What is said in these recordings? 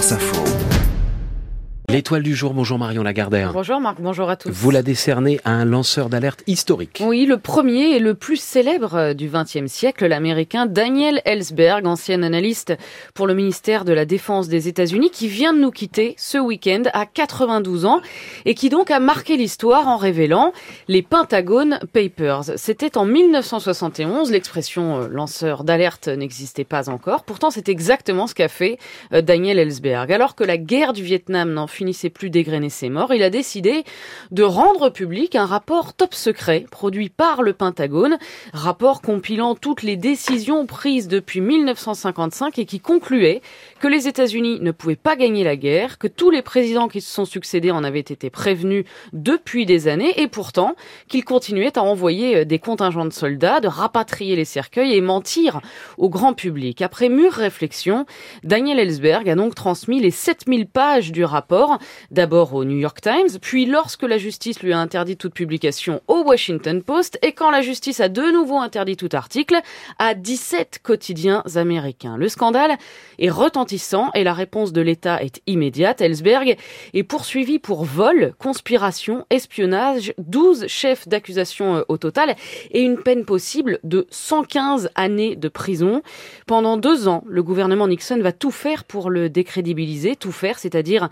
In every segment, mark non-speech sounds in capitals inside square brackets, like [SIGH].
France Info. L'étoile du jour, bonjour Marion Lagardère. Bonjour Marc, bonjour à tous. Vous la décernez à un lanceur d'alerte historique. Oui, le premier et le plus célèbre du XXe siècle, l'américain Daniel Ellsberg, ancien analyste pour le ministère de la Défense des États-Unis, qui vient de nous quitter ce week-end à 92 ans et qui donc a marqué l'histoire en révélant les Pentagon Papers. C'était en 1971, l'expression euh, lanceur d'alerte n'existait pas encore. Pourtant, c'est exactement ce qu'a fait euh, Daniel Ellsberg. Alors que la guerre du Vietnam n'en il a décidé de rendre public un rapport top secret produit par le Pentagone, rapport compilant toutes les décisions prises depuis 1955 et qui concluait que les États-Unis ne pouvaient pas gagner la guerre, que tous les présidents qui se sont succédés en avaient été prévenus depuis des années et pourtant qu'ils continuaient à envoyer euh, des contingents de soldats, de rapatrier les cercueils et mentir au grand public. Après mûre réflexion, Daniel Ellsberg a donc transmis les 7000 pages du rapport d'abord au New York Times, puis lorsque la justice lui a interdit toute publication au Washington Post, et quand la justice a de nouveau interdit tout article, à 17 quotidiens américains. Le scandale est retentissant et la réponse de l'État est immédiate. Ellsberg est poursuivi pour vol, conspiration, espionnage, 12 chefs d'accusation euh, au total et une peine possible de 115 années de prison. Pendant deux ans, le gouvernement Nixon va tout faire pour le décrédibiliser, tout faire, c'est-à-dire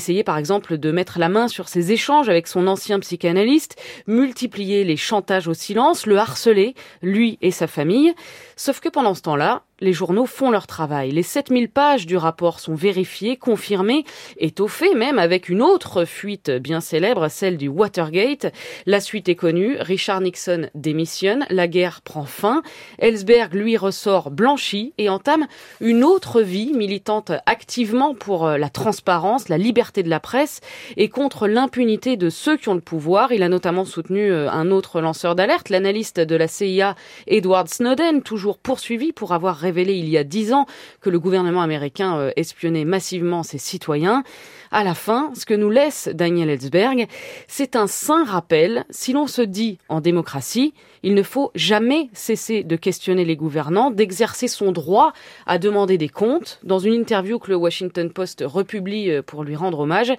essayer par exemple de mettre la main sur ses échanges avec son ancien psychanalyste, multiplier les chantages au silence, le harceler, lui et sa famille. Sauf que pendant ce temps-là, les journaux font leur travail. Les 7000 pages du rapport sont vérifiées, confirmées, étoffées même avec une autre fuite bien célèbre, celle du Watergate. La suite est connue, Richard Nixon démissionne, la guerre prend fin, Ellsberg lui ressort blanchi et entame une autre vie militante activement pour euh, la transparence, la liberté de la presse et contre l'impunité de ceux qui ont le pouvoir. Il a notamment soutenu euh, un autre lanceur d'alerte, l'analyste de la CIA Edward Snowden, toujours poursuivi pour avoir révélé il y a dix ans que le gouvernement américain euh, espionnait massivement ses citoyens. À la fin, ce que nous laisse Daniel Ellsberg, c'est un saint rappel. Si l'on se dit en démocratie, il ne faut jamais cesser de questionner les gouvernants, d'exercer son droit à demander des comptes. Dans une interview que le Washington Post republie euh, pour lui rendre hommage,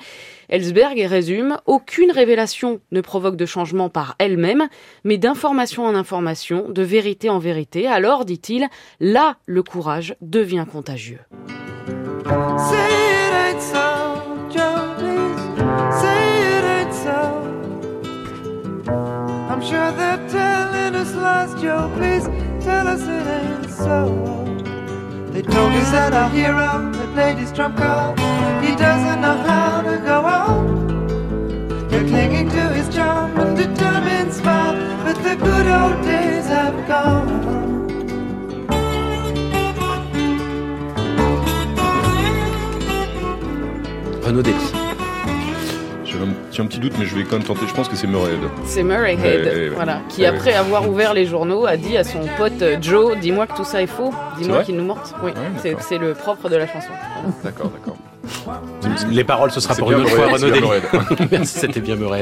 Ellsberg résume Aucune révélation ne provoque de changement par elle-même, mais d'information en information, de vérité en vérité. Alors, dit-il, là, le courage devient contagieux. They told us that our hero, that lady's trump card, he doesn't know how to go on. They're clinging to his charm and determined smile, but the good old days have gone. Renaud Dely. J'ai un petit doute, mais je vais quand même tenter. Je pense que c'est Murray C'est Murray Head, voilà, qui après avoir ouvert les journaux a dit à son pote euh, Joe Dis-moi que tout ça est faux, dis-moi qu'il nous morte. Oui, c'est le propre de la chanson. D'accord, d'accord. Les paroles, ce sera pour une autre fois, Renaud [LAUGHS] Merci, c'était bien Murray